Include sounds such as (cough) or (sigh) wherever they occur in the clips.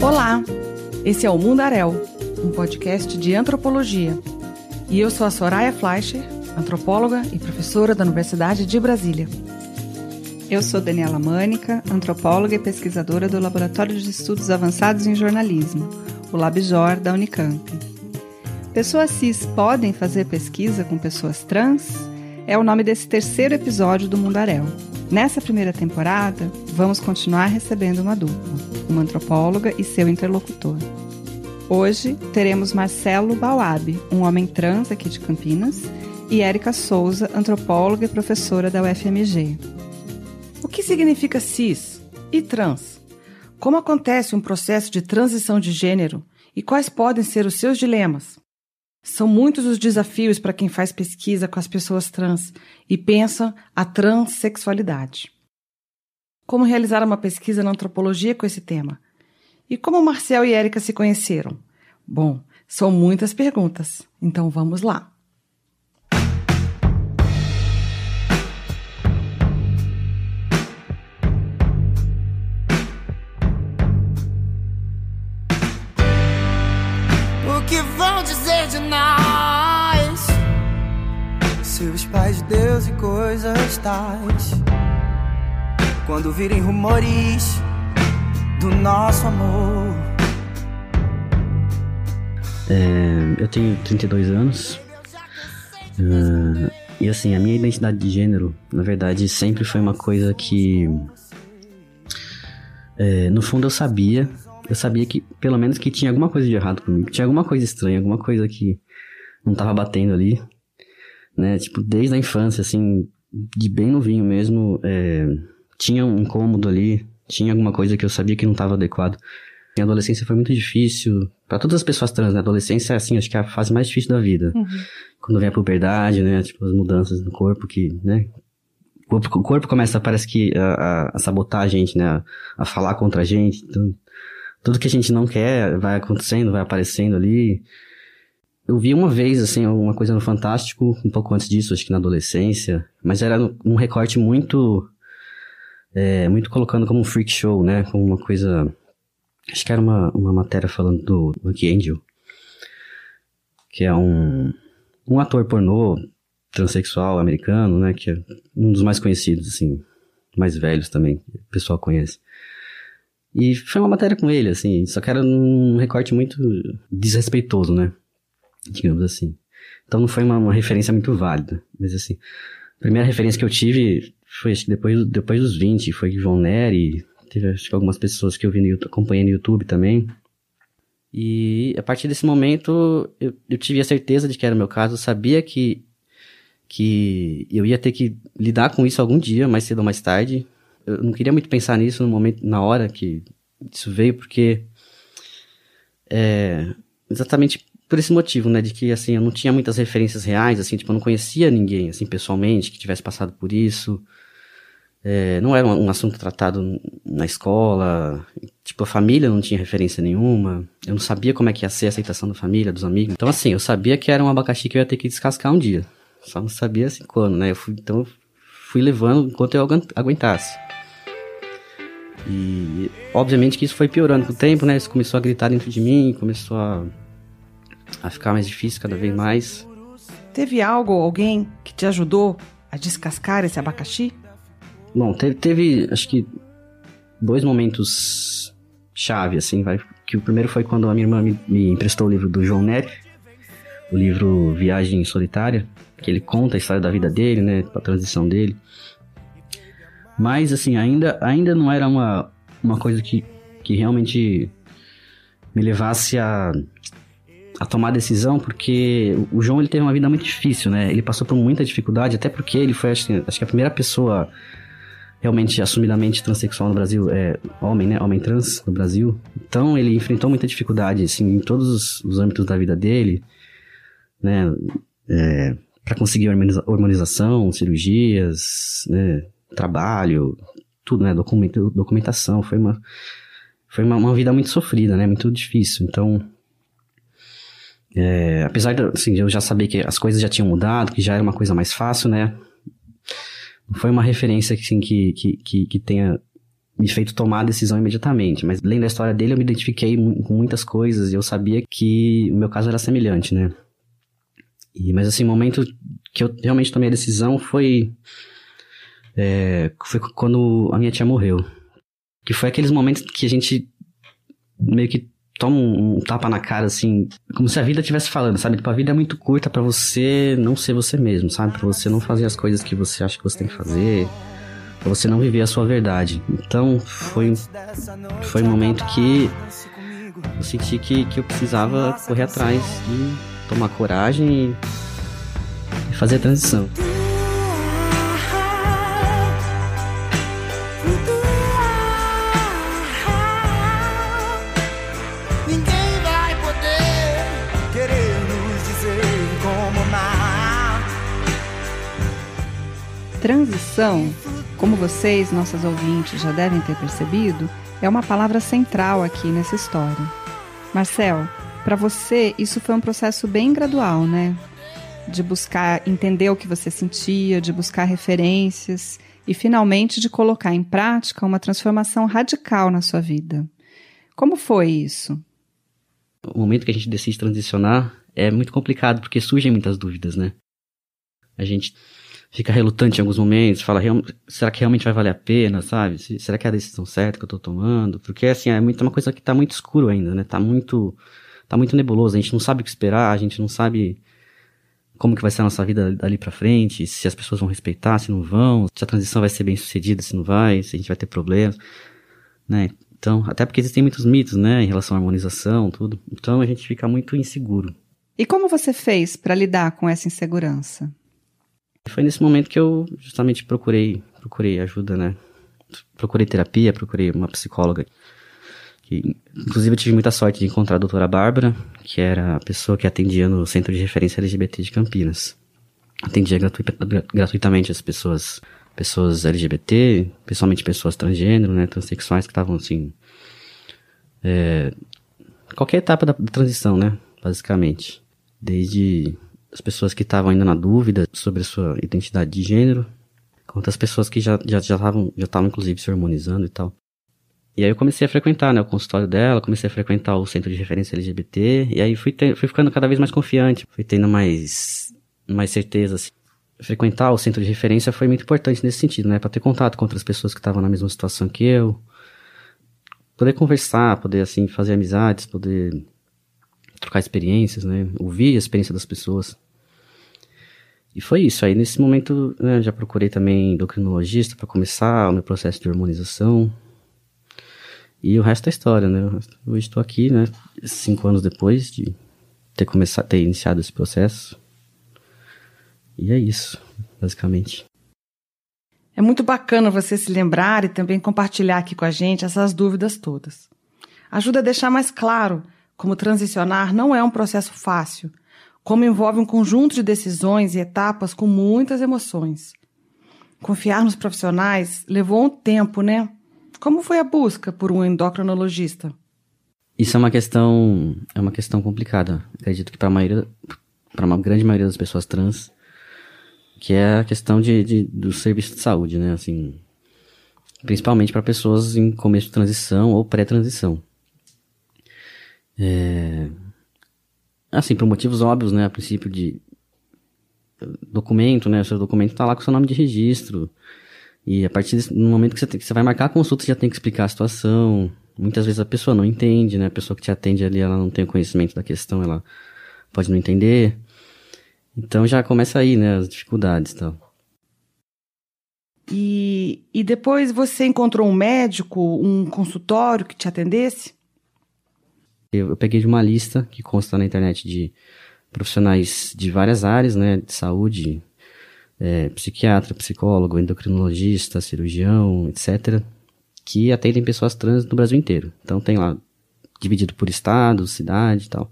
Olá, esse é o Mundaréu, um podcast de antropologia. E eu sou a Soraya Fleischer, antropóloga e professora da Universidade de Brasília. Eu sou Daniela Mânica, antropóloga e pesquisadora do Laboratório de Estudos Avançados em Jornalismo, o LabJOR da Unicamp. Pessoas cis podem fazer pesquisa com pessoas trans? É o nome desse terceiro episódio do Mundaréu. Nessa primeira temporada, vamos continuar recebendo uma dupla, uma antropóloga e seu interlocutor. Hoje teremos Marcelo Bauab, um homem trans aqui de Campinas, e Érica Souza, antropóloga e professora da UFMG. O que significa cis e trans? Como acontece um processo de transição de gênero e quais podem ser os seus dilemas? São muitos os desafios para quem faz pesquisa com as pessoas trans e pensa a transexualidade. Como realizar uma pesquisa na antropologia com esse tema? E como Marcel e Érica se conheceram? Bom, são muitas perguntas, então vamos lá. Quando virem rumores do nosso amor. É, eu tenho 32 anos. Uh, e assim, a minha identidade de gênero, na verdade, sempre foi uma coisa que. É, no fundo eu sabia. Eu sabia que, pelo menos, que tinha alguma coisa de errado comigo. Tinha alguma coisa estranha, alguma coisa que não tava batendo ali. Né? Tipo, desde a infância, assim, de bem novinho mesmo, é, tinha um incômodo ali. Tinha alguma coisa que eu sabia que não estava adequado. Minha adolescência foi muito difícil. para todas as pessoas trans, né? Adolescência é assim, acho que é a fase mais difícil da vida. Uhum. Quando vem a puberdade, né? Tipo, as mudanças no corpo que, né? O corpo, o corpo começa, parece que, a, a, sabotar a gente, né? A, a, falar contra a gente. Tudo que a gente não quer vai acontecendo, vai aparecendo ali. Eu vi uma vez, assim, uma coisa no Fantástico, um pouco antes disso, acho que na adolescência. Mas era um recorte muito... É, muito colocando como um freak show, né? Como uma coisa Acho que era uma, uma matéria falando do Monkey Angel, que é um, um ator pornô transexual americano, né? Que é um dos mais conhecidos, assim, mais velhos também, o pessoal conhece. E foi uma matéria com ele, assim, só que era um recorte muito desrespeitoso, né? Digamos assim. Então não foi uma, uma referência muito válida, mas assim, a primeira referência que eu tive foi acho que depois, depois dos 20, foi João Neri, Teve acho que algumas pessoas que eu vi no YouTube, acompanhei no YouTube também. E a partir desse momento eu, eu tive a certeza de que era o meu caso. Eu sabia que, que eu ia ter que lidar com isso algum dia, mais cedo ou mais tarde. Eu não queria muito pensar nisso no momento, na hora que isso veio, porque é, exatamente por esse motivo, né, de que assim eu não tinha muitas referências reais, assim, tipo eu não conhecia ninguém assim pessoalmente que tivesse passado por isso. É, não era um, um, assunto tratado na escola, tipo, a família não tinha referência nenhuma, eu não sabia como é que ia ser a aceitação da família, dos amigos. Então, assim, eu sabia que era um abacaxi que eu ia ter que descascar um dia. Só não sabia assim quando, né? Eu fui, então, eu fui levando enquanto eu aguentasse. E, obviamente que isso foi piorando com o tempo, né? Isso começou a gritar dentro de mim, começou a, a ficar mais difícil cada vez mais. Teve algo, alguém que te ajudou a descascar esse abacaxi? Bom, teve, teve, acho que dois momentos chave, assim, vai. Que o primeiro foi quando a minha irmã me, me emprestou o livro do João Nery, o livro Viagem Solitária, que ele conta a história da vida dele, né, a transição dele. Mas, assim, ainda, ainda não era uma, uma coisa que, que realmente me levasse a, a tomar decisão, porque o João ele teve uma vida muito difícil, né? Ele passou por muita dificuldade, até porque ele foi, acho, acho que a primeira pessoa realmente assumidamente transexual no Brasil, é homem, né? Homem trans no Brasil. Então ele enfrentou muita dificuldade, assim, em todos os, os âmbitos da vida dele, né? É, para conseguir hormonização, cirurgias, né? Trabalho, tudo, né? Documento, documentação. Foi uma, foi uma, uma vida muito sofrida, né? Muito difícil. Então, É, apesar de assim, eu já saber que as coisas já tinham mudado, que já era uma coisa mais fácil, né? Não foi uma referência assim, que, que, que, que tenha me feito tomar a decisão imediatamente. Mas lendo a história dele, eu me identifiquei com muitas coisas e eu sabia que o meu caso era semelhante, né? E, mas assim, o momento que eu realmente tomei a decisão foi, é, foi quando a minha tia morreu. Que foi aqueles momentos que a gente meio que toma um, tapa na cara, assim, como se a vida estivesse falando, sabe? Tipo, a vida é muito curta para você não ser você mesmo, sabe? Pra você não fazer as coisas que você acha que você tem que fazer, pra você não viver a sua verdade. Então, foi, foi um momento que eu senti que, que eu precisava correr atrás e tomar coragem e fazer a transição. Transição, como vocês, nossos ouvintes, já devem ter percebido, é uma palavra central aqui nessa história. Marcel, para você isso foi um processo bem gradual, né? De buscar entender o que você sentia, de buscar referências e finalmente de colocar em prática uma transformação radical na sua vida. Como foi isso? O momento que a gente decide transicionar é muito complicado porque surgem muitas dúvidas, né? A gente fica relutante em alguns momentos, fala, será que realmente vai valer a pena, sabe? Será que é a decisão certa que eu tô tomando? Porque, assim, é muito, uma coisa que tá muito escuro ainda, né? Tá muito, tá muito nebuloso, a gente não sabe o que esperar, a gente não sabe como que vai ser a nossa vida dali para frente, se as pessoas vão respeitar, se não vão, se a transição vai ser bem sucedida, se não vai, se a gente vai ter problemas, né? Então, até porque existem muitos mitos, né, em relação à harmonização, tudo. Então a gente fica muito inseguro. E como você fez para lidar com essa insegurança? Foi nesse momento que eu justamente procurei, procurei ajuda, né? Procurei terapia, procurei uma psicóloga. Que, inclusive eu tive muita sorte de encontrar a doutora Bárbara, que era a pessoa que atendia no Centro de Referência LGBT de Campinas. Atendia gratuitamente as pessoas, pessoas LGBT, pessoalmente pessoas transgênero, né, transexuais que estavam assim, é, qualquer etapa da, da transição, né, basicamente. Desde as pessoas que estavam ainda na dúvida sobre a sua identidade de gênero, quanto as pessoas que já já já estavam já estavam inclusive se harmonizando e tal. E aí eu comecei a frequentar, né, o consultório dela, comecei a frequentar o centro de referência LGBT, e aí fui, ter, fui ficando cada vez mais confiante, fui tendo mais mais certeza assim. Frequentar o centro de referência foi muito importante nesse sentido, né, para ter contato com outras pessoas que estavam na mesma situação que eu, poder conversar, poder assim fazer amizades, poder trocar experiências, né, ouvir a experiência das pessoas. E foi isso. Aí nesse momento né, já procurei também endocrinologista para começar o meu processo de hormonização. E o resto é história, né? Eu estou aqui, né? Cinco anos depois de ter começado, ter iniciado esse processo. E é isso, basicamente. É muito bacana você se lembrar e também compartilhar aqui com a gente essas dúvidas todas. Ajuda a deixar mais claro como transicionar não é um processo fácil como envolve um conjunto de decisões e etapas com muitas emoções. Confiar nos profissionais levou um tempo, né? Como foi a busca por um endocrinologista? Isso é uma questão, é uma questão complicada. Acredito que para a maioria, para uma grande maioria das pessoas trans, que é a questão de, de do serviço de saúde, né? Assim, principalmente para pessoas em começo de transição ou pré-transição. É, Assim, por motivos óbvios, né? A princípio de documento, né? O seu documento está lá com o seu nome de registro. E a partir do momento que você, tem, que você vai marcar a consulta, você já tem que explicar a situação. Muitas vezes a pessoa não entende, né? A pessoa que te atende ali, ela não tem conhecimento da questão, ela pode não entender. Então já começa aí, né? As dificuldades e tal. E, e depois você encontrou um médico, um consultório que te atendesse? Eu, eu peguei de uma lista que consta na internet de profissionais de várias áreas, né, de saúde, é, psiquiatra, psicólogo, endocrinologista, cirurgião, etc., que atendem pessoas trans no Brasil inteiro. Então tem lá dividido por estado, cidade e tal.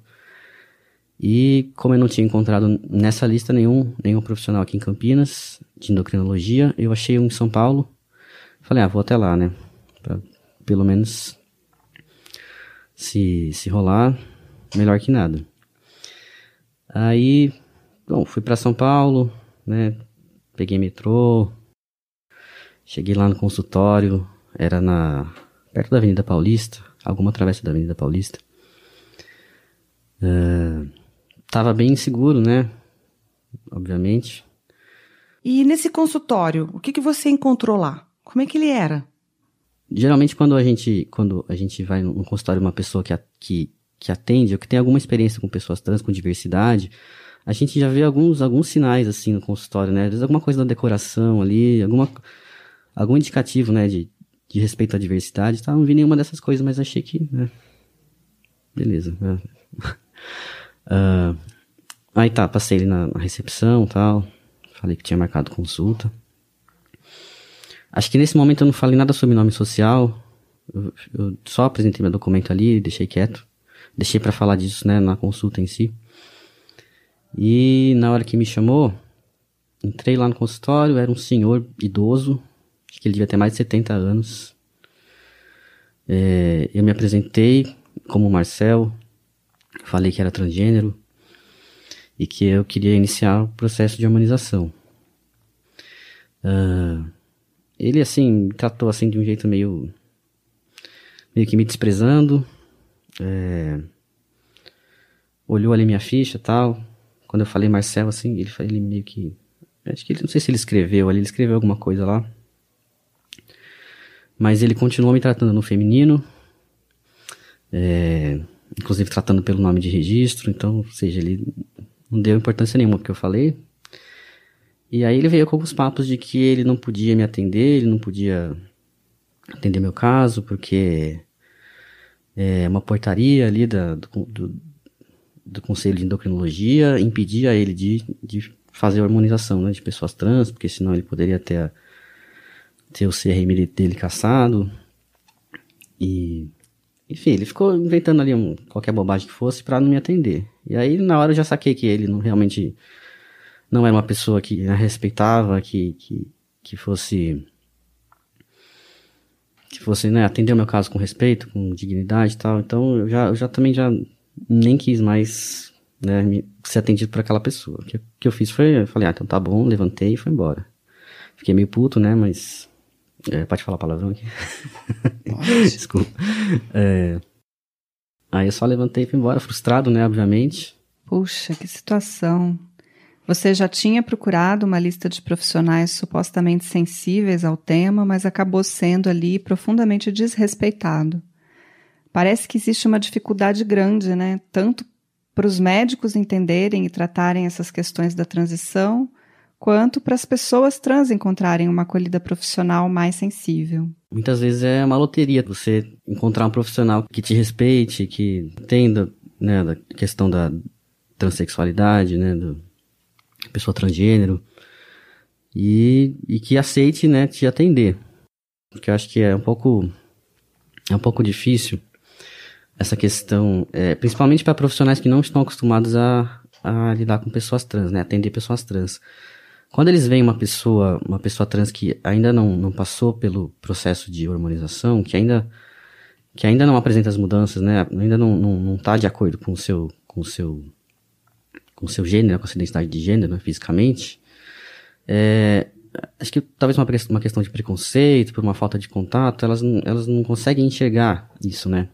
E como eu não tinha encontrado nessa lista nenhum, nenhum profissional aqui em Campinas de endocrinologia, eu achei um em São Paulo. Falei, ah, vou até lá, né? Pra pelo menos se, se rolar, melhor que nada. Aí, bom, fui para São Paulo, né? Peguei metrô, cheguei lá no consultório, era na perto da Avenida Paulista, alguma travessa da Avenida Paulista. Uh, tava bem inseguro, né? Obviamente. E nesse consultório, o que, que você encontrou lá? Como é que ele era? Geralmente quando a gente, quando a gente vai num consultório uma pessoa que, que, que atende ou que tem alguma experiência com pessoas trans, com diversidade, a gente já vê alguns, alguns sinais assim no consultório, né? Às vezes alguma coisa na decoração ali, alguma, algum indicativo, né, de, de respeito à diversidade, tá? Não vi nenhuma dessas coisas, mas achei que, né? Beleza. Uh, (laughs) aí tá, passei ali na, na recepção tal, falei que tinha marcado consulta. Acho que nesse momento eu não falei nada sobre nome social, eu, eu só apresentei meu documento ali, deixei quieto, deixei para falar disso, né, na consulta em si. E na hora que me chamou, entrei lá no consultório, era um senhor idoso, acho que ele devia ter mais de 70 anos. É, eu me apresentei como Marcel, falei que era transgênero e que eu queria iniciar o processo de harmonização. Uh, ele, assim, tratou assim de um jeito meio. meio que me desprezando. É, olhou ali minha ficha tal quando eu falei Marcelo, assim, ele, ele meio que. Acho que ele, não sei se ele escreveu ali, ele escreveu alguma coisa lá. Mas ele continuou me tratando no feminino, é, inclusive tratando pelo nome de registro, então, ou seja, ele não deu importância nenhuma porque eu falei. E aí ele veio com alguns papos de que ele não podia me atender, ele não podia atender meu caso, porque é uma portaria ali da, do, do do Conselho de Endocrinologia impedia ele de, de fazer a harmonização né, de pessoas trans, porque senão ele poderia ter, ter o CRM dele caçado. E, enfim, ele ficou inventando ali um, qualquer bobagem que fosse para não me atender. E aí, na hora, eu já saquei que ele não realmente não era uma pessoa que a respeitava, que, que, que fosse que fosse né, atender o meu caso com respeito, com dignidade e tal. Então eu já, eu já também já nem quis mais né, me, ser atendido por aquela pessoa. O que, que eu fiz foi, eu falei, ah, então tá bom, levantei e fui embora. Fiquei meio puto, né, mas... É, pode falar palavrão aqui? (laughs) Desculpa. É, aí eu só levantei e fui embora, frustrado, né, obviamente. Puxa, que situação. Você já tinha procurado uma lista de profissionais supostamente sensíveis ao tema, mas acabou sendo ali profundamente desrespeitado. Parece que existe uma dificuldade grande, né? Tanto para os médicos entenderem e tratarem essas questões da transição, quanto para as pessoas trans encontrarem uma acolhida profissional mais sensível. Muitas vezes é uma loteria você encontrar um profissional que te respeite, que entenda né, da questão da transexualidade, né, do pessoa transgênero, e, e que aceite né, te atender. Porque eu acho que é um pouco, é um pouco difícil essa questão, é, principalmente para profissionais que não estão acostumados a, a lidar com pessoas trans, né, atender pessoas trans. Quando eles veem uma pessoa, uma pessoa trans que ainda não, não passou pelo processo de hormonização, que ainda que ainda não apresenta as mudanças, né, ainda não, não, não tá de acordo com o seu com o seu com seu gênero, com a sua identidade de gênero, né, fisicamente, é, acho que talvez uma, uma questão de preconceito, por uma falta de contato, elas elas não conseguem enxergar isso, né?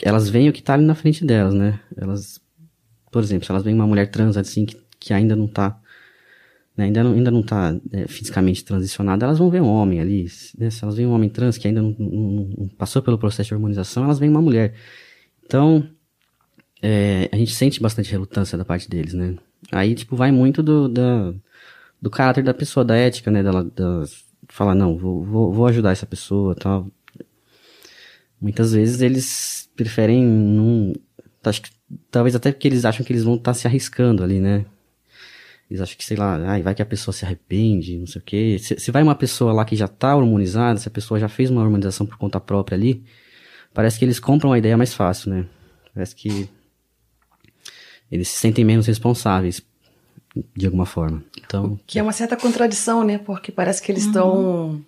elas veem o que tá ali na frente delas, né? Elas, por exemplo, se elas veem uma mulher trans assim que, que ainda não tá, né, ainda não, ainda não tá é, fisicamente transicionada, elas vão ver um homem ali, né? Se elas veem um homem trans que ainda não, não, não passou pelo processo de harmonização, elas veem uma mulher. Então, é, a gente sente bastante relutância da parte deles, né? Aí, tipo, vai muito do, da, do caráter da pessoa, da ética, né? Dela, dela falar, não, vou, vou, vou ajudar essa pessoa tal. Muitas vezes eles preferem não. Acho que, talvez até porque eles acham que eles vão estar tá se arriscando ali, né? Eles acham que, sei lá, ai, vai que a pessoa se arrepende, não sei o quê. Se, se vai uma pessoa lá que já tá hormonizada, se a pessoa já fez uma hormonização por conta própria ali, parece que eles compram a ideia mais fácil, né? Parece que eles se sentem menos responsáveis de alguma forma. Então, que é uma certa contradição, né? Porque parece que eles estão uhum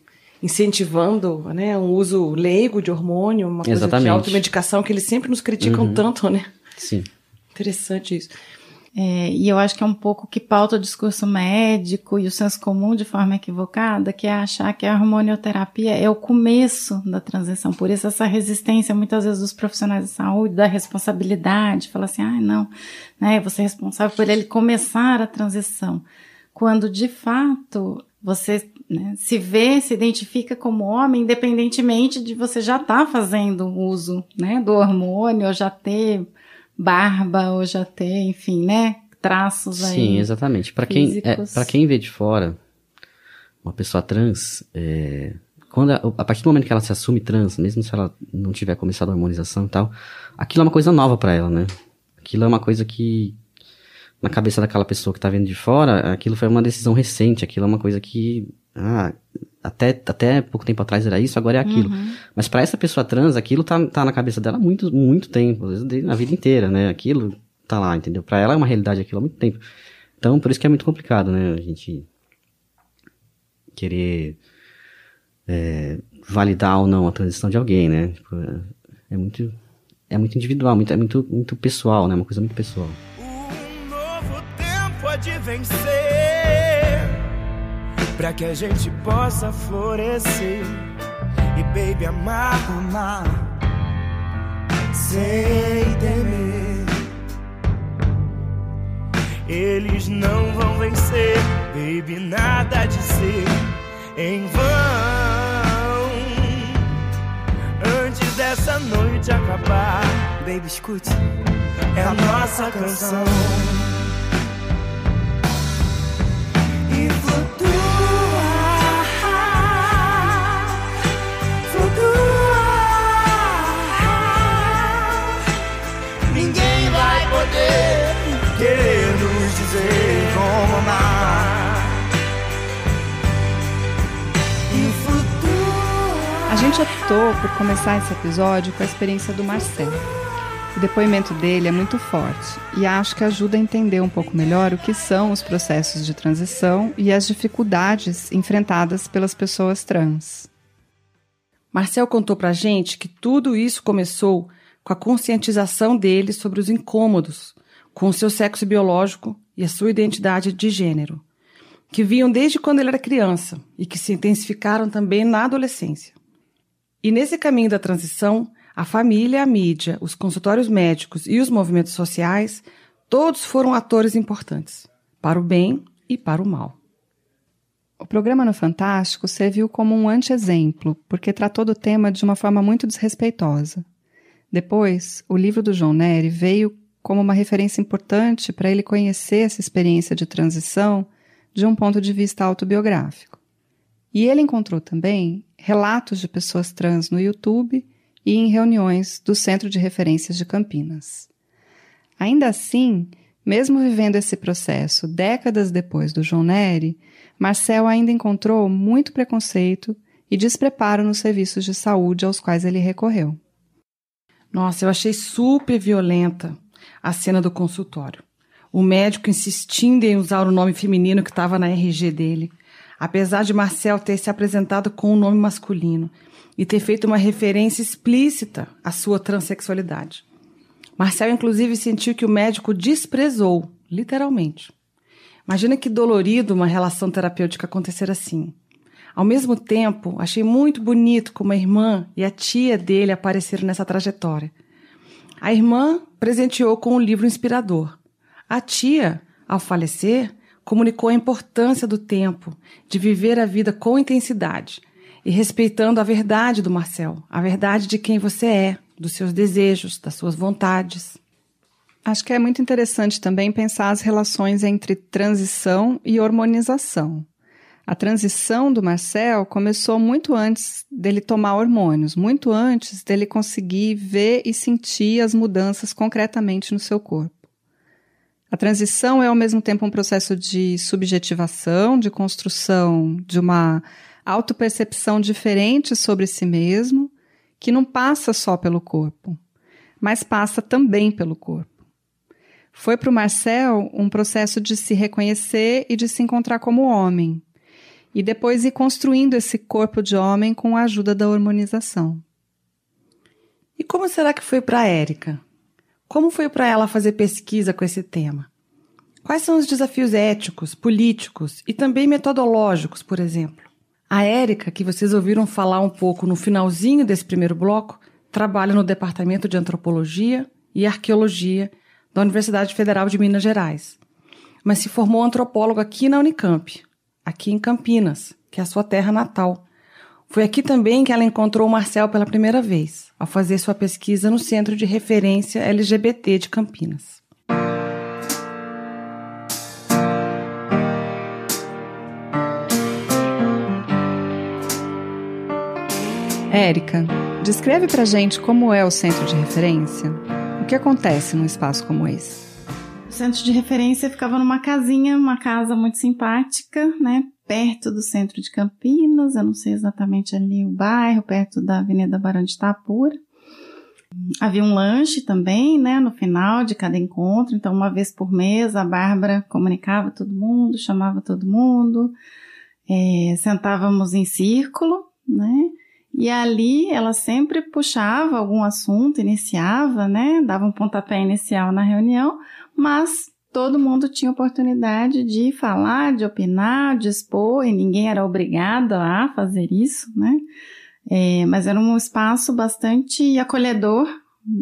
incentivando né, um uso leigo de hormônio, uma coisa Exatamente. de automedicação que eles sempre nos criticam uhum. tanto, né? Sim. Interessante isso. É, e eu acho que é um pouco que pauta o discurso médico e o senso comum de forma equivocada, que é achar que a hormonioterapia é o começo da transição. Por isso, essa resistência, muitas vezes, dos profissionais de saúde, da responsabilidade, fala assim, ah, não, né, você é responsável por ele começar a transição. Quando, de fato, você né, se vê, se identifica como homem, independentemente de você já estar tá fazendo uso né, do hormônio, ou já ter barba ou já ter, enfim, né? Traços aí. Sim, exatamente. Para quem, é, para quem vê de fora, uma pessoa trans, é, quando a, a, partir do momento que ela se assume trans, mesmo se ela não tiver começado a hormonização e tal, aquilo é uma coisa nova para ela, né? Aquilo é uma coisa que na cabeça daquela pessoa que tá vendo de fora, aquilo foi uma decisão recente, aquilo é uma coisa que ah, até, até pouco tempo atrás era isso, agora é aquilo. Uhum. Mas para essa pessoa trans, aquilo tá, tá na cabeça dela há muito, muito tempo, às vezes na vida inteira, né? Aquilo tá lá, entendeu? Para ela é uma realidade aquilo há muito tempo. Então, por isso que é muito complicado, né? A gente querer é, validar ou não a transição de alguém, né? Tipo, é, é, muito é muito individual, muito, é muito, muito pessoal, né? Uma coisa muito pessoal. Um novo tempo é de vencer para que a gente possa florescer e baby amar, amar sem temer. Eles não vão vencer, baby, nada de ser em vão. Antes dessa noite acabar, baby, escute, é a nossa canção. A gente optou por começar esse episódio com a experiência do Marcelo. O depoimento dele é muito forte e acho que ajuda a entender um pouco melhor o que são os processos de transição e as dificuldades enfrentadas pelas pessoas trans. Marcel contou pra gente que tudo isso começou com a conscientização dele sobre os incômodos com o seu sexo biológico e a sua identidade de gênero, que vinham desde quando ele era criança e que se intensificaram também na adolescência. E nesse caminho da transição, a família, a mídia, os consultórios médicos e os movimentos sociais, todos foram atores importantes, para o bem e para o mal. O programa no Fantástico serviu como um anti-exemplo, porque tratou do tema de uma forma muito desrespeitosa. Depois, o livro do João Nery veio como uma referência importante para ele conhecer essa experiência de transição de um ponto de vista autobiográfico. E ele encontrou também relatos de pessoas trans no YouTube e em reuniões do Centro de Referências de Campinas. Ainda assim, mesmo vivendo esse processo décadas depois do João Nery, Marcel ainda encontrou muito preconceito e despreparo nos serviços de saúde aos quais ele recorreu. Nossa, eu achei super violenta a cena do consultório. O médico insistindo em usar o nome feminino que estava na RG dele apesar de Marcel ter se apresentado com um nome masculino e ter feito uma referência explícita à sua transexualidade. Marcel, inclusive, sentiu que o médico desprezou, literalmente. Imagina que dolorido uma relação terapêutica acontecer assim. Ao mesmo tempo, achei muito bonito como a irmã e a tia dele apareceram nessa trajetória. A irmã presenteou com um livro inspirador. A tia, ao falecer, comunicou a importância do tempo, de viver a vida com intensidade e respeitando a verdade do Marcel, a verdade de quem você é, dos seus desejos, das suas vontades. Acho que é muito interessante também pensar as relações entre transição e hormonização. A transição do Marcel começou muito antes dele tomar hormônios, muito antes dele conseguir ver e sentir as mudanças concretamente no seu corpo. A transição é ao mesmo tempo um processo de subjetivação, de construção de uma autopercepção diferente sobre si mesmo, que não passa só pelo corpo, mas passa também pelo corpo. Foi para o Marcel um processo de se reconhecer e de se encontrar como homem, e depois ir construindo esse corpo de homem com a ajuda da hormonização. E como será que foi para Érica? Como foi para ela fazer pesquisa com esse tema? Quais são os desafios éticos, políticos e também metodológicos, por exemplo? A Érica, que vocês ouviram falar um pouco no finalzinho desse primeiro bloco, trabalha no Departamento de Antropologia e Arqueologia da Universidade Federal de Minas Gerais, mas se formou antropóloga aqui na Unicamp, aqui em Campinas, que é a sua terra natal. Foi aqui também que ela encontrou o Marcel pela primeira vez, ao fazer sua pesquisa no Centro de Referência LGBT de Campinas. Érica, descreve pra gente como é o centro de referência. O que acontece num espaço como esse? Centro de referência ficava numa casinha, uma casa muito simpática, né? Perto do centro de Campinas, eu não sei exatamente ali o bairro, perto da Avenida Barão de Itapura. Havia um lanche também, né, no final de cada encontro. Então, uma vez por mês, a Bárbara comunicava todo mundo, chamava todo mundo, é, sentávamos em círculo, né? E ali ela sempre puxava algum assunto, iniciava, né? Dava um pontapé inicial na reunião, mas todo mundo tinha oportunidade de falar, de opinar, de expor, e ninguém era obrigado a fazer isso, né? É, mas era um espaço bastante acolhedor,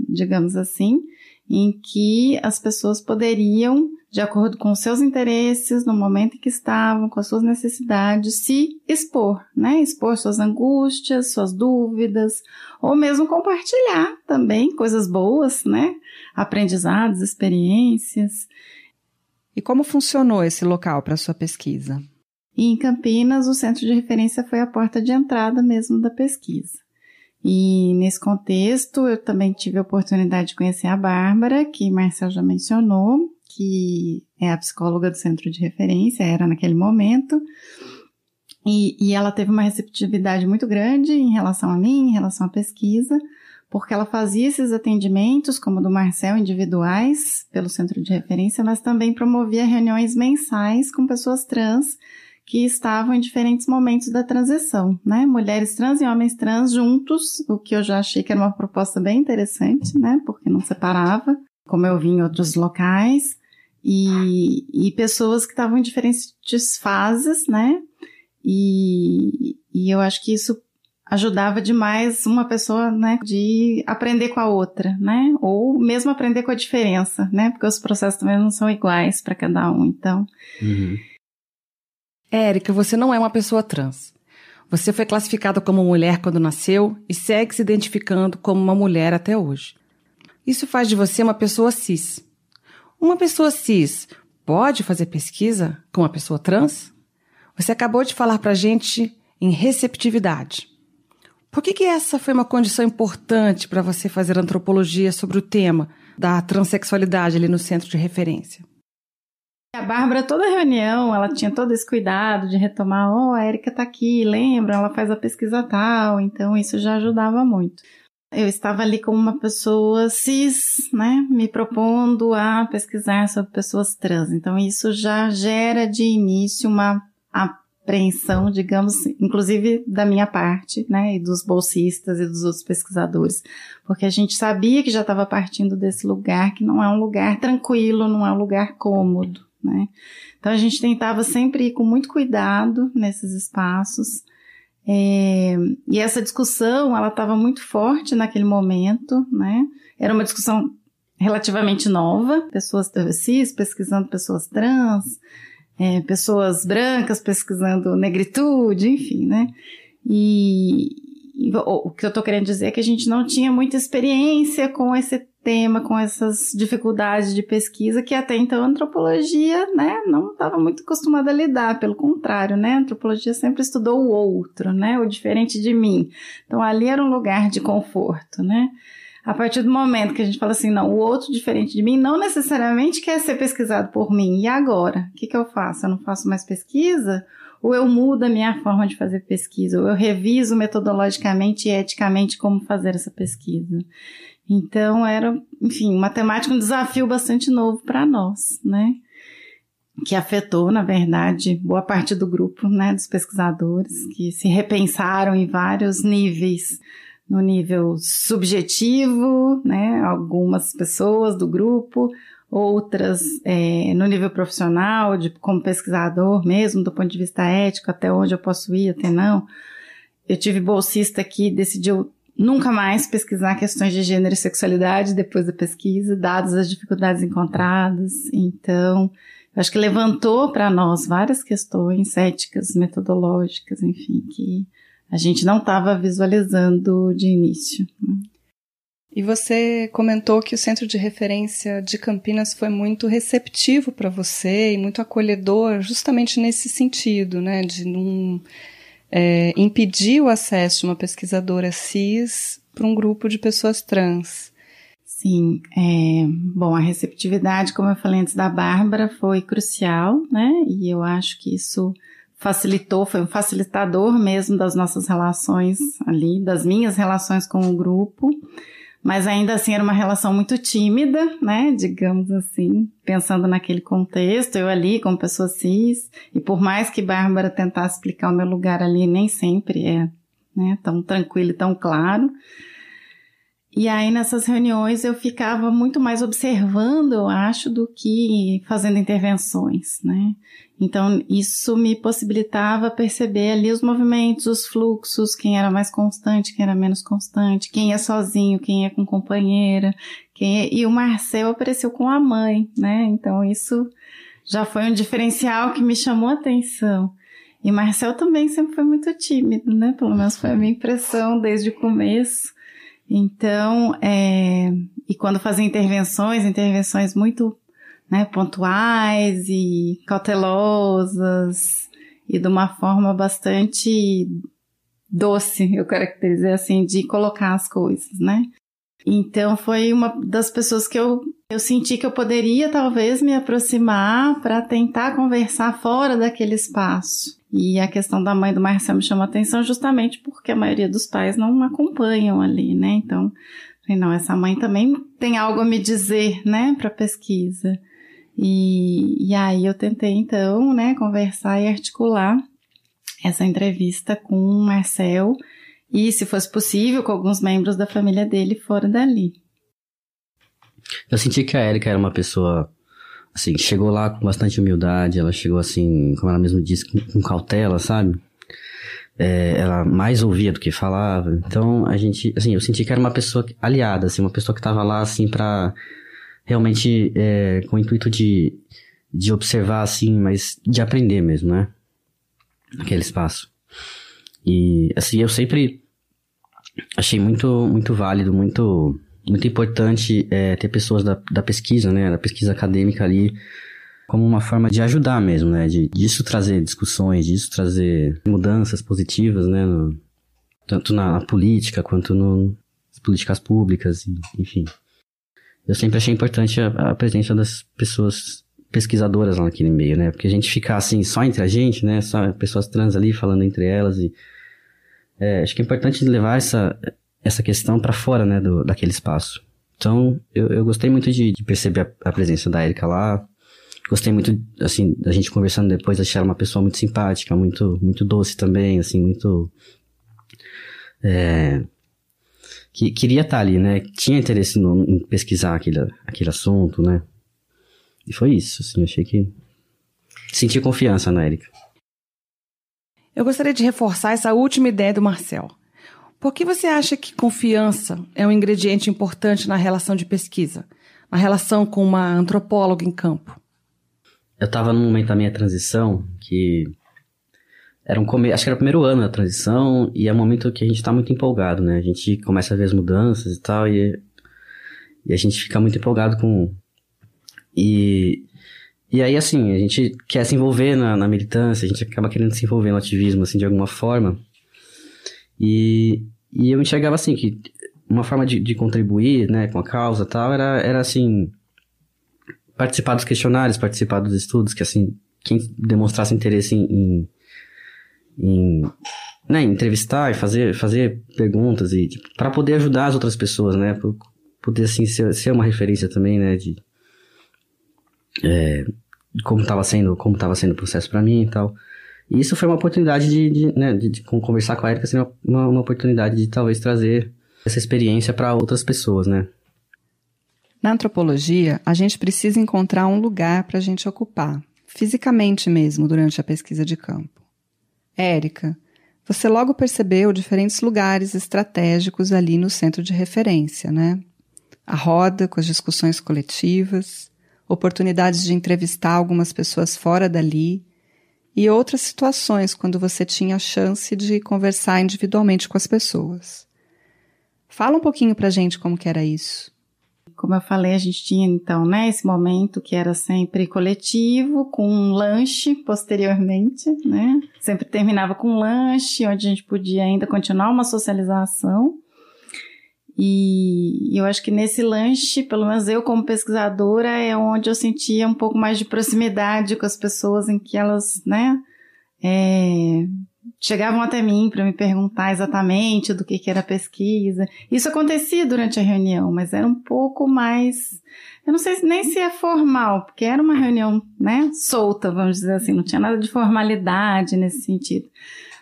digamos assim, em que as pessoas poderiam de acordo com seus interesses, no momento em que estavam, com as suas necessidades, se expor, né? Expor suas angústias, suas dúvidas, ou mesmo compartilhar também coisas boas, né? Aprendizados, experiências. E como funcionou esse local para sua pesquisa? E em Campinas, o centro de referência foi a porta de entrada mesmo da pesquisa. E nesse contexto, eu também tive a oportunidade de conhecer a Bárbara, que Marcel já mencionou, que é a psicóloga do centro de referência, era naquele momento. E, e ela teve uma receptividade muito grande em relação a mim, em relação à pesquisa, porque ela fazia esses atendimentos, como o do Marcel, individuais, pelo centro de referência, mas também promovia reuniões mensais com pessoas trans que estavam em diferentes momentos da transição, né? Mulheres trans e homens trans juntos, o que eu já achei que era uma proposta bem interessante, né? Porque não separava, como eu vi em outros locais e, e pessoas que estavam em diferentes fases, né? E, e eu acho que isso ajudava demais uma pessoa, né, de aprender com a outra, né? Ou mesmo aprender com a diferença, né? Porque os processos também não são iguais para cada um, então. Uhum. Érica, você não é uma pessoa trans. Você foi classificada como mulher quando nasceu e segue se identificando como uma mulher até hoje. Isso faz de você uma pessoa cis. Uma pessoa cis pode fazer pesquisa com uma pessoa trans? Você acabou de falar para gente em receptividade. Por que, que essa foi uma condição importante para você fazer antropologia sobre o tema da transexualidade ali no centro de referência? A Bárbara, toda reunião, ela tinha todo esse cuidado de retomar, oh, a Erika está aqui, lembra, ela faz a pesquisa tal, então isso já ajudava muito. Eu estava ali como uma pessoa cis, né, me propondo a pesquisar sobre pessoas trans. Então isso já gera de início uma apreensão, digamos, inclusive da minha parte, né, e dos bolsistas e dos outros pesquisadores, porque a gente sabia que já estava partindo desse lugar que não é um lugar tranquilo, não é um lugar cômodo, né. Então a gente tentava sempre ir com muito cuidado nesses espaços é, e essa discussão, ela estava muito forte naquele momento, né? Era uma discussão relativamente nova, pessoas cis pesquisando pessoas trans, é, pessoas brancas pesquisando negritude, enfim, né? E, e o que eu estou querendo dizer é que a gente não tinha muita experiência com esse tema, com essas dificuldades de pesquisa que até então a antropologia, né, não estava muito acostumada a lidar, pelo contrário, né, a antropologia sempre estudou o outro, né, o diferente de mim. Então ali era um lugar de conforto, né. A partir do momento que a gente fala assim, não, o outro diferente de mim não necessariamente quer ser pesquisado por mim. E agora? O que, que eu faço? Eu não faço mais pesquisa? Ou eu mudo a minha forma de fazer pesquisa? Ou eu reviso metodologicamente e eticamente como fazer essa pesquisa? Então era, enfim, uma temática, um desafio bastante novo para nós, né? Que afetou, na verdade, boa parte do grupo, né, dos pesquisadores, que se repensaram em vários níveis. No nível subjetivo, né, algumas pessoas do grupo, outras é, no nível profissional, de como pesquisador mesmo, do ponto de vista ético, até onde eu posso ir, até não. Eu tive bolsista que decidiu nunca mais pesquisar questões de gênero e sexualidade depois da pesquisa, dadas as dificuldades encontradas. Então, eu acho que levantou para nós várias questões éticas, metodológicas, enfim, que a gente não estava visualizando de início. Né? E você comentou que o centro de referência de Campinas foi muito receptivo para você e muito acolhedor, justamente nesse sentido, né, de não é, impedir o acesso de uma pesquisadora cis para um grupo de pessoas trans. Sim, é, bom, a receptividade, como eu falei antes da Bárbara, foi crucial, né? E eu acho que isso facilitou, foi um facilitador mesmo das nossas relações ali, das minhas relações com o grupo mas ainda assim era uma relação muito tímida, né? Digamos assim, pensando naquele contexto, eu ali como pessoa cis, e por mais que Bárbara tentasse explicar o meu lugar ali, nem sempre é né, tão tranquilo e tão claro. E aí nessas reuniões eu ficava muito mais observando, eu acho, do que fazendo intervenções, né? Então isso me possibilitava perceber ali os movimentos, os fluxos, quem era mais constante, quem era menos constante, quem é sozinho, quem é com companheira, quem é... e o Marcel apareceu com a mãe, né? Então isso já foi um diferencial que me chamou a atenção. E Marcel também sempre foi muito tímido, né? Pelo menos foi a minha impressão desde o começo. Então, é, e quando fazia intervenções, intervenções muito né, pontuais e cautelosas e de uma forma bastante doce, eu caracterizei assim, de colocar as coisas, né? Então foi uma das pessoas que eu, eu senti que eu poderia talvez me aproximar para tentar conversar fora daquele espaço. E a questão da mãe do Marcelo me chamou a atenção justamente porque a maioria dos pais não acompanham ali, né? Então, não, essa mãe também tem algo a me dizer, né, para pesquisa. E, e aí eu tentei então, né, conversar e articular essa entrevista com o Marcel e, se fosse possível, com alguns membros da família dele fora dali. Eu senti que a Erika era uma pessoa, assim, chegou lá com bastante humildade, ela chegou assim, como ela mesma disse, com, com cautela, sabe? É, ela mais ouvia do que falava. Então, a gente, assim, eu senti que era uma pessoa aliada, assim, uma pessoa que tava lá, assim, pra realmente, é, com o intuito de, de observar, assim, mas de aprender mesmo, né? Naquele espaço. E, assim, eu sempre achei muito, muito válido, muito, muito importante é, ter pessoas da, da pesquisa, né, da pesquisa acadêmica ali, como uma forma de ajudar mesmo, né, de disso trazer discussões, disso trazer mudanças positivas, né, no, tanto na, política quanto no, nas políticas públicas, enfim. Eu sempre achei importante a, a presença das pessoas pesquisadoras lá naquele meio, né? Porque a gente ficar assim só entre a gente, né? Só pessoas trans ali falando entre elas e é, acho que é importante levar essa, essa questão para fora, né, do, daquele espaço. Então, eu, eu gostei muito de, de perceber a, a, presença da Erika lá. Gostei muito, assim, da gente conversando depois, achei ela uma pessoa muito simpática, muito, muito doce também, assim, muito... É, que queria estar ali, né? Tinha interesse no, em pesquisar aquele, aquele assunto, né? E foi isso, assim, achei que... Senti confiança na Erika. Eu gostaria de reforçar essa última ideia do Marcel. Por que você acha que confiança é um ingrediente importante na relação de pesquisa, na relação com uma antropóloga em campo? Eu estava num momento da minha transição que era um come... acho que era o primeiro ano da transição e é um momento que a gente está muito empolgado, né? A gente começa a ver as mudanças e tal e, e a gente fica muito empolgado com e e aí, assim, a gente quer se envolver na, na, militância, a gente acaba querendo se envolver no ativismo, assim, de alguma forma. E, e eu enxergava, assim, que uma forma de, de contribuir, né, com a causa tal, era, era, assim, participar dos questionários, participar dos estudos, que, assim, quem demonstrasse interesse em, em, em né, entrevistar e fazer, fazer perguntas e tipo, para poder ajudar as outras pessoas, né, poder, assim, ser, ser uma referência também, né, de... É, como estava sendo, como estava sendo o processo para mim e tal. E isso foi uma oportunidade de, de, né, de, de conversar com a Erika, assim, uma, uma oportunidade de talvez trazer essa experiência para outras pessoas, né? Na antropologia, a gente precisa encontrar um lugar para a gente ocupar, fisicamente mesmo, durante a pesquisa de campo. Érica, você logo percebeu diferentes lugares estratégicos ali no centro de referência, né? A roda com as discussões coletivas, oportunidades de entrevistar algumas pessoas fora dali e outras situações quando você tinha a chance de conversar individualmente com as pessoas. Fala um pouquinho pra gente como que era isso. Como eu falei, a gente tinha então, né, esse momento que era sempre coletivo, com um lanche posteriormente, né? Sempre terminava com um lanche, onde a gente podia ainda continuar uma socialização. E eu acho que nesse lanche, pelo menos eu como pesquisadora, é onde eu sentia um pouco mais de proximidade com as pessoas em que elas, né, é, chegavam até mim para me perguntar exatamente do que, que era a pesquisa. Isso acontecia durante a reunião, mas era um pouco mais. Eu não sei nem se é formal, porque era uma reunião, né, solta, vamos dizer assim, não tinha nada de formalidade nesse sentido.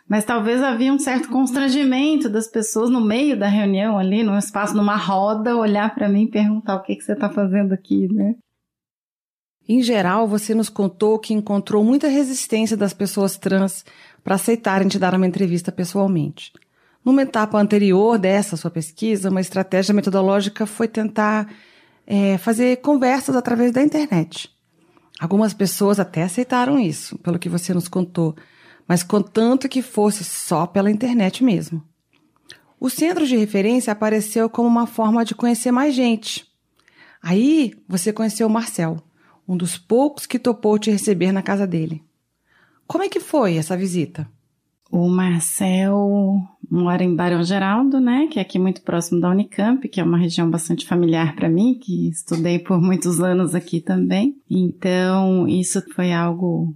Mas talvez havia um certo constrangimento das pessoas no meio da reunião ali, num espaço, numa roda, olhar para mim e perguntar o que, que você está fazendo aqui, né? Em geral, você nos contou que encontrou muita resistência das pessoas trans para aceitarem te dar uma entrevista pessoalmente. Numa etapa anterior dessa sua pesquisa, uma estratégia metodológica foi tentar é, fazer conversas através da internet. Algumas pessoas até aceitaram isso, pelo que você nos contou, mas contanto que fosse só pela internet mesmo. O centro de referência apareceu como uma forma de conhecer mais gente. Aí você conheceu o Marcel, um dos poucos que topou te receber na casa dele. Como é que foi essa visita? O Marcel mora em Barão Geraldo, né, que é aqui muito próximo da Unicamp, que é uma região bastante familiar para mim, que estudei por muitos anos aqui também. Então, isso foi algo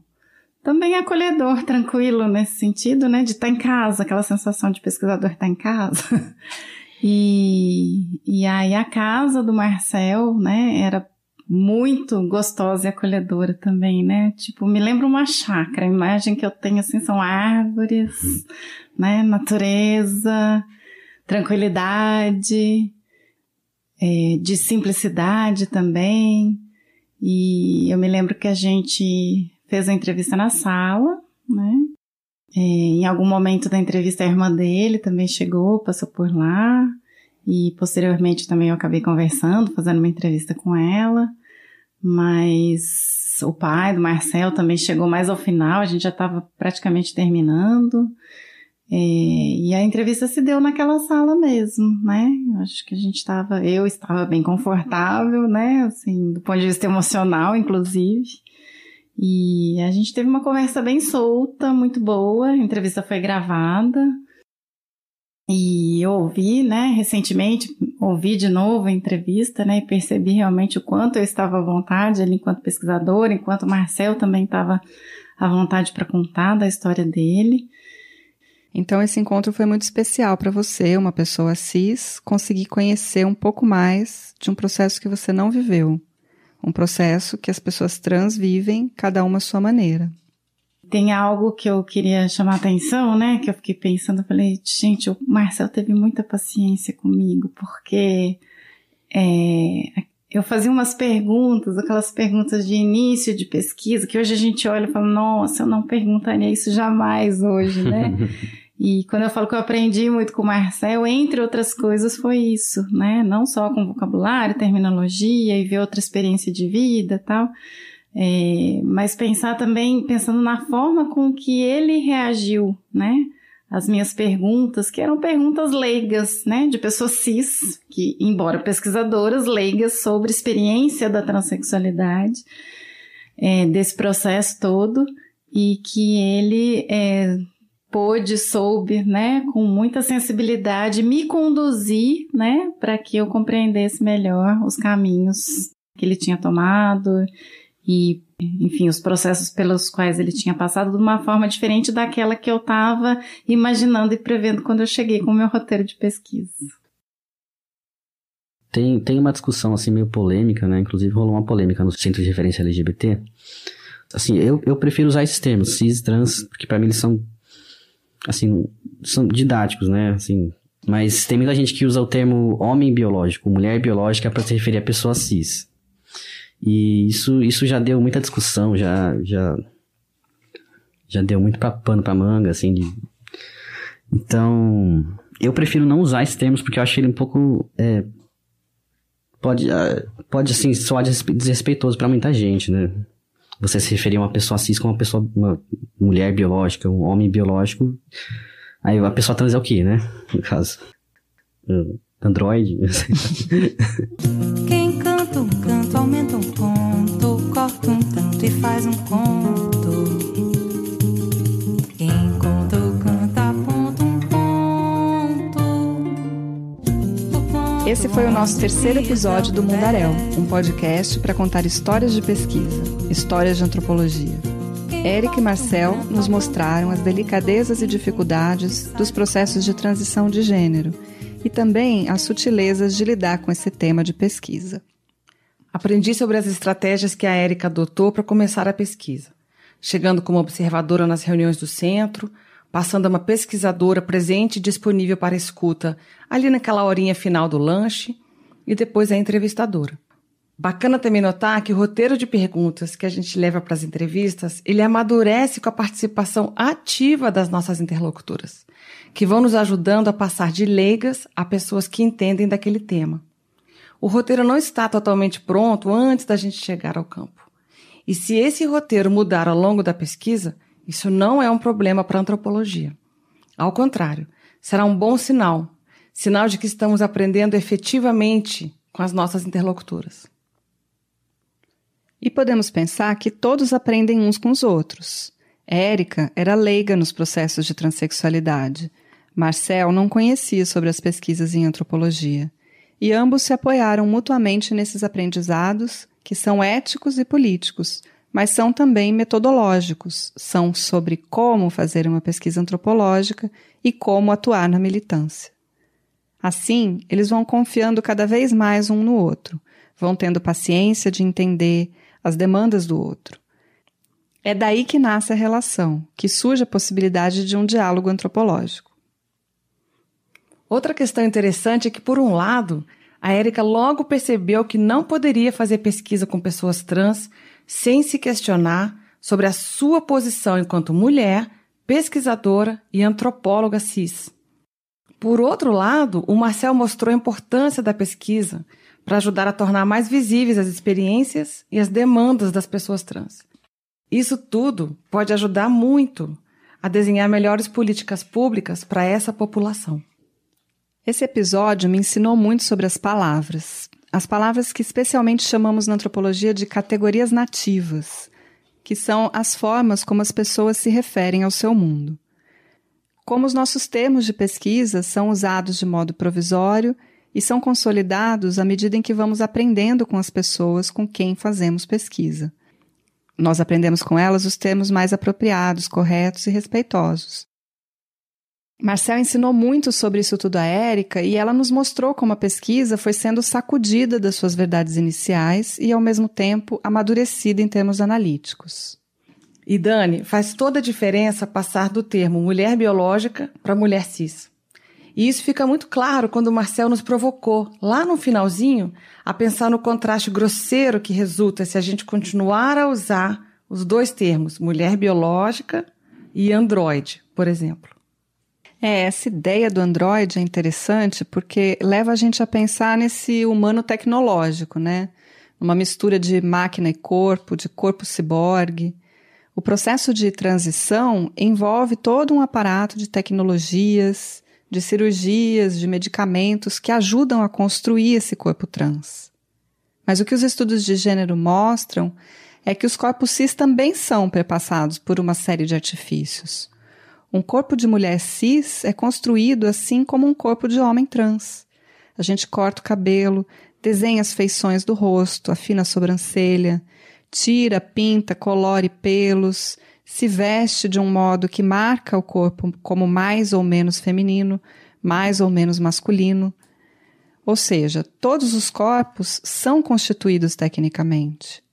também acolhedor, tranquilo nesse sentido, né? De estar tá em casa, aquela sensação de pesquisador estar tá em casa. (laughs) e, e aí a casa do Marcel, né, era muito gostosa e acolhedora também, né? Tipo, me lembra uma chácara. A imagem que eu tenho, assim, são árvores, né? Natureza, tranquilidade, é, de simplicidade também. E eu me lembro que a gente fez a entrevista na sala, né? É, em algum momento da entrevista, a irmã dele também chegou, passou por lá. E posteriormente também eu acabei conversando, fazendo uma entrevista com ela. Mas o pai do Marcel também chegou mais ao final, a gente já estava praticamente terminando. É, e a entrevista se deu naquela sala mesmo, né? Eu acho que a gente estava, eu estava bem confortável, né? Assim, do ponto de vista emocional, inclusive. E a gente teve uma conversa bem solta, muito boa. A entrevista foi gravada. E eu ouvi, né, recentemente, ouvi de novo a entrevista, né, e percebi realmente o quanto eu estava à vontade ali enquanto pesquisadora, enquanto o Marcel também estava à vontade para contar da história dele. Então esse encontro foi muito especial para você, uma pessoa cis, conseguir conhecer um pouco mais de um processo que você não viveu um processo que as pessoas trans vivem, cada uma à sua maneira. Tem algo que eu queria chamar atenção, né? Que eu fiquei pensando, eu falei, gente, o Marcel teve muita paciência comigo, porque é, eu fazia umas perguntas, aquelas perguntas de início de pesquisa, que hoje a gente olha e fala, nossa, eu não perguntaria isso jamais hoje, né? (laughs) E quando eu falo que eu aprendi muito com o Marcel, entre outras coisas, foi isso, né? Não só com vocabulário, terminologia e ver outra experiência de vida tal, é, mas pensar também, pensando na forma com que ele reagiu, né? As minhas perguntas, que eram perguntas leigas, né? De pessoas cis, que, embora pesquisadoras leigas sobre experiência da transexualidade, é, desse processo todo, e que ele é, pôde, soube, né, com muita sensibilidade, me conduzir, né, para que eu compreendesse melhor os caminhos que ele tinha tomado e, enfim, os processos pelos quais ele tinha passado de uma forma diferente daquela que eu estava imaginando e prevendo quando eu cheguei com o meu roteiro de pesquisa. Tem, tem uma discussão assim meio polêmica, né? Inclusive rolou uma polêmica no Centro de Referência LGBT. Assim, eu, eu prefiro usar esses termos, cis, trans, porque para mim eles são assim, são didáticos, né? Assim, Mas tem muita gente que usa o termo homem biológico, mulher biológica para se referir a pessoa cis. E isso, isso já deu muita discussão, já, já, já deu muito pra, pano pra manga, assim. De... Então, eu prefiro não usar esses termos porque eu acho ele um pouco. É, pode, ah, pode, assim, soar desrespeitoso para muita gente, né? Você se referir a uma pessoa cis como uma pessoa, uma mulher biológica, um homem biológico. Aí a pessoa trans é o quê, né? No caso. Android. Quem canta um corta um tanto e faz um conto. Um. Esse foi o nosso terceiro episódio do Mundaréu, um podcast para contar histórias de pesquisa, histórias de antropologia. Eric e Marcel nos mostraram as delicadezas e dificuldades dos processos de transição de gênero e também as sutilezas de lidar com esse tema de pesquisa. Aprendi sobre as estratégias que a Érica adotou para começar a pesquisa, chegando como observadora nas reuniões do centro, passando a uma pesquisadora presente e disponível para escuta ali naquela horinha final do lanche e depois a entrevistadora. Bacana também notar que o roteiro de perguntas que a gente leva para as entrevistas, ele amadurece com a participação ativa das nossas interlocutoras, que vão nos ajudando a passar de leigas a pessoas que entendem daquele tema. O roteiro não está totalmente pronto antes da gente chegar ao campo. E se esse roteiro mudar ao longo da pesquisa, isso não é um problema para a antropologia. Ao contrário, será um bom sinal, sinal de que estamos aprendendo efetivamente com as nossas interlocutoras. E podemos pensar que todos aprendem uns com os outros. Érica era leiga nos processos de transexualidade. Marcel não conhecia sobre as pesquisas em antropologia. E ambos se apoiaram mutuamente nesses aprendizados, que são éticos e políticos, mas são também metodológicos, são sobre como fazer uma pesquisa antropológica e como atuar na militância. Assim, eles vão confiando cada vez mais um no outro, vão tendo paciência de entender, as demandas do outro. É daí que nasce a relação, que surge a possibilidade de um diálogo antropológico. Outra questão interessante é que, por um lado, a Érica logo percebeu que não poderia fazer pesquisa com pessoas trans sem se questionar sobre a sua posição enquanto mulher, pesquisadora e antropóloga cis. Por outro lado, o Marcel mostrou a importância da pesquisa para ajudar a tornar mais visíveis as experiências e as demandas das pessoas trans. Isso tudo pode ajudar muito a desenhar melhores políticas públicas para essa população. Esse episódio me ensinou muito sobre as palavras. As palavras que especialmente chamamos na antropologia de categorias nativas, que são as formas como as pessoas se referem ao seu mundo. Como os nossos termos de pesquisa são usados de modo provisório e são consolidados à medida em que vamos aprendendo com as pessoas com quem fazemos pesquisa. Nós aprendemos com elas os termos mais apropriados, corretos e respeitosos. Marcel ensinou muito sobre isso tudo a Érica e ela nos mostrou como a pesquisa foi sendo sacudida das suas verdades iniciais e, ao mesmo tempo, amadurecida em termos analíticos. E Dani, faz toda a diferença passar do termo mulher biológica para mulher cis. E isso fica muito claro quando o Marcel nos provocou, lá no finalzinho, a pensar no contraste grosseiro que resulta se a gente continuar a usar os dois termos, mulher biológica e androide, por exemplo. É, essa ideia do androide é interessante porque leva a gente a pensar nesse humano tecnológico, né? Uma mistura de máquina e corpo, de corpo ciborgue. O processo de transição envolve todo um aparato de tecnologias, de cirurgias, de medicamentos que ajudam a construir esse corpo trans. Mas o que os estudos de gênero mostram é que os corpos cis também são perpassados por uma série de artifícios. Um corpo de mulher cis é construído assim como um corpo de homem trans. A gente corta o cabelo, desenha as feições do rosto, afina a sobrancelha, tira, pinta, colore pelos, se veste de um modo que marca o corpo como mais ou menos feminino, mais ou menos masculino. Ou seja, todos os corpos são constituídos tecnicamente.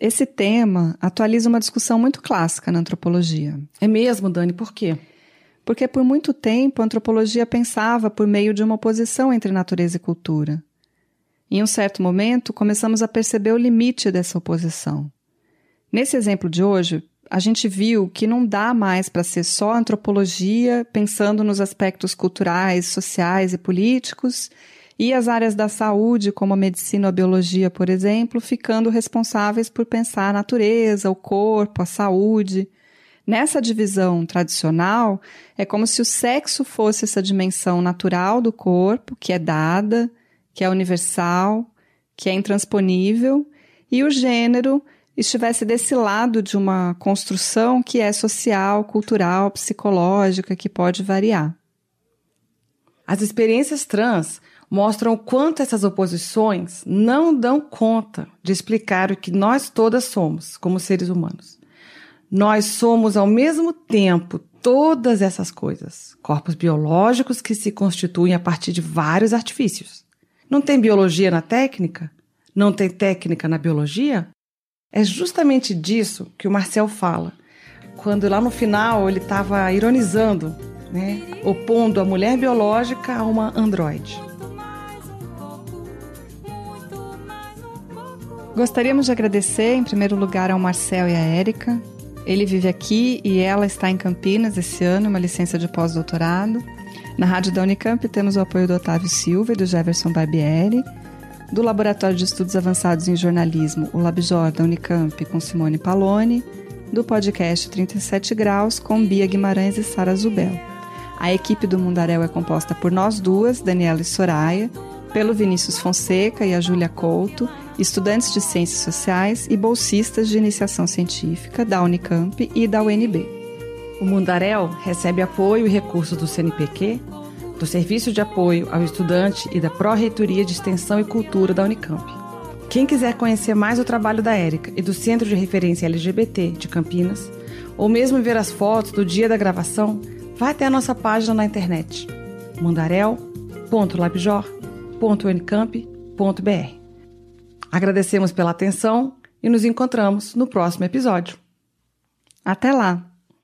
Esse tema atualiza uma discussão muito clássica na antropologia. É mesmo, Dani? Por quê? porque por muito tempo a antropologia pensava por meio de uma oposição entre natureza e cultura. Em um certo momento, começamos a perceber o limite dessa oposição. Nesse exemplo de hoje, a gente viu que não dá mais para ser só antropologia pensando nos aspectos culturais, sociais e políticos, e as áreas da saúde, como a medicina ou a biologia, por exemplo, ficando responsáveis por pensar a natureza, o corpo, a saúde. Nessa divisão tradicional, é como se o sexo fosse essa dimensão natural do corpo, que é dada, que é universal, que é intransponível, e o gênero estivesse desse lado de uma construção que é social, cultural, psicológica, que pode variar. As experiências trans mostram o quanto essas oposições não dão conta de explicar o que nós todas somos como seres humanos. Nós somos ao mesmo tempo todas essas coisas, corpos biológicos que se constituem a partir de vários artifícios. Não tem biologia na técnica? Não tem técnica na biologia? É justamente disso que o Marcel fala, quando lá no final ele estava ironizando, né, opondo a mulher biológica a uma androide. Gostaríamos de agradecer, em primeiro lugar, ao Marcel e à Érica. Ele vive aqui e ela está em Campinas esse ano, uma licença de pós-doutorado. Na rádio da Unicamp temos o apoio do Otávio Silva e do Jefferson Barbieri do Laboratório de Estudos Avançados em Jornalismo, o LabJOR da Unicamp, com Simone Paloni, do podcast 37 Graus, com Bia Guimarães e Sara Zubel. A equipe do Mundaréu é composta por nós duas, Daniela e Soraya, pelo Vinícius Fonseca e a Júlia Couto, estudantes de Ciências Sociais e bolsistas de iniciação científica da Unicamp e da UNB. O Mundaréu recebe apoio e recursos do CNPq, do Serviço de Apoio ao Estudante e da Pró-Reitoria de Extensão e Cultura da Unicamp. Quem quiser conhecer mais o trabalho da Érica e do Centro de Referência LGBT de Campinas, ou mesmo ver as fotos do dia da gravação, vá até a nossa página na internet mundarel.labjor.unicamp.br. Agradecemos pela atenção e nos encontramos no próximo episódio. Até lá!